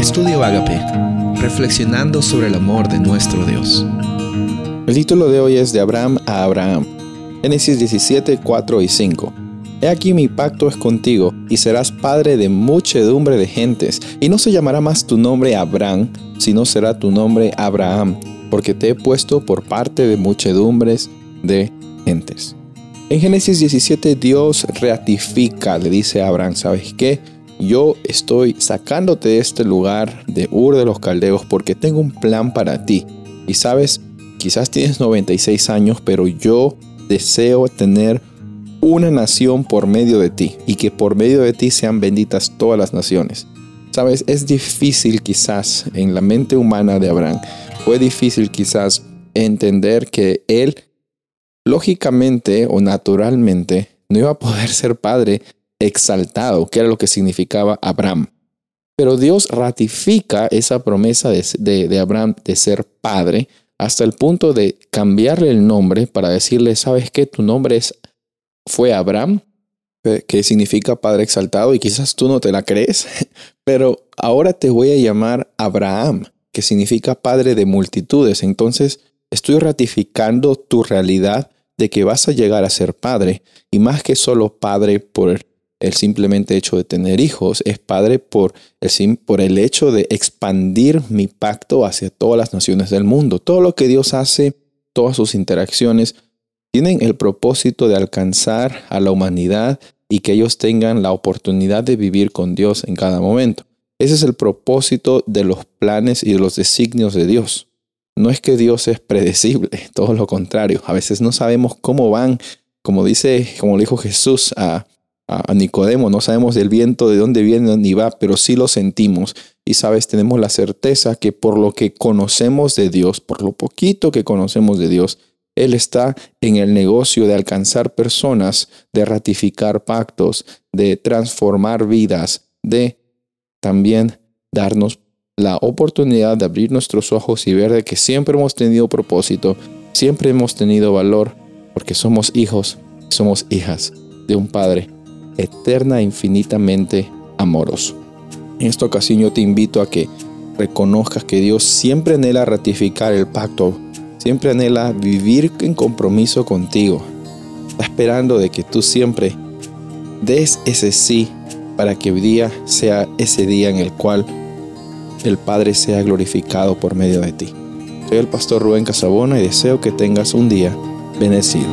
Estudio Agape, reflexionando sobre el amor de nuestro Dios. El título de hoy es de Abraham a Abraham. Génesis 17, 4 y 5. He aquí mi pacto es contigo, y serás padre de muchedumbre de gentes, y no se llamará más tu nombre Abraham, sino será tu nombre Abraham, porque te he puesto por parte de muchedumbres de gentes. En Génesis 17 Dios ratifica, le dice a Abraham, ¿sabes qué? Yo estoy sacándote de este lugar de Ur de los Caldeos porque tengo un plan para ti. Y sabes, quizás tienes 96 años, pero yo deseo tener una nación por medio de ti y que por medio de ti sean benditas todas las naciones. Sabes, es difícil quizás en la mente humana de Abraham, fue difícil quizás entender que él lógicamente o naturalmente no iba a poder ser padre exaltado, que era lo que significaba Abraham. Pero Dios ratifica esa promesa de, Abraham de ser padre hasta el punto de cambiarle el nombre para decirle, ¿sabes qué? Tu nombre es, fue Abraham, que significa padre exaltado, y quizás tú no te la crees, pero ahora te voy a llamar Abraham, que significa padre de multitudes. Entonces, estoy ratificando tu realidad de que vas a llegar a ser padre, y más que solo padre por el simplemente hecho de tener hijos, es padre por el, por el hecho de expandir mi pacto hacia todas las naciones del mundo. Todo lo que Dios hace, todas sus interacciones, tienen el propósito de alcanzar a la humanidad y que ellos tengan la oportunidad de vivir con Dios en cada momento. Ese es el propósito de los planes y de los designios de Dios. No es que Dios es predecible, todo lo contrario. A veces no sabemos cómo van, como dice, como dijo Jesús a, a, Nicodemo, no sabemos del viento de dónde viene ni va, pero sí lo sentimos. Y sabes, tenemos la certeza que por lo que conocemos de Dios, por lo poquito que conocemos de Dios, Él está en el negocio de alcanzar personas, de ratificar pactos, de transformar vidas, de también darnos la oportunidad de abrir nuestros ojos y ver de que siempre hemos tenido propósito, siempre hemos tenido valor, porque somos hijos, somos hijas de un Padre eterna e infinitamente amoroso. En esta ocasión yo te invito a que reconozcas que Dios siempre anhela ratificar el pacto, siempre anhela vivir en compromiso contigo. Está esperando de que tú siempre des ese sí para que hoy día sea ese día en el cual el Padre sea glorificado por medio de ti. Soy el pastor Rubén Casabona y deseo que tengas un día bendecido.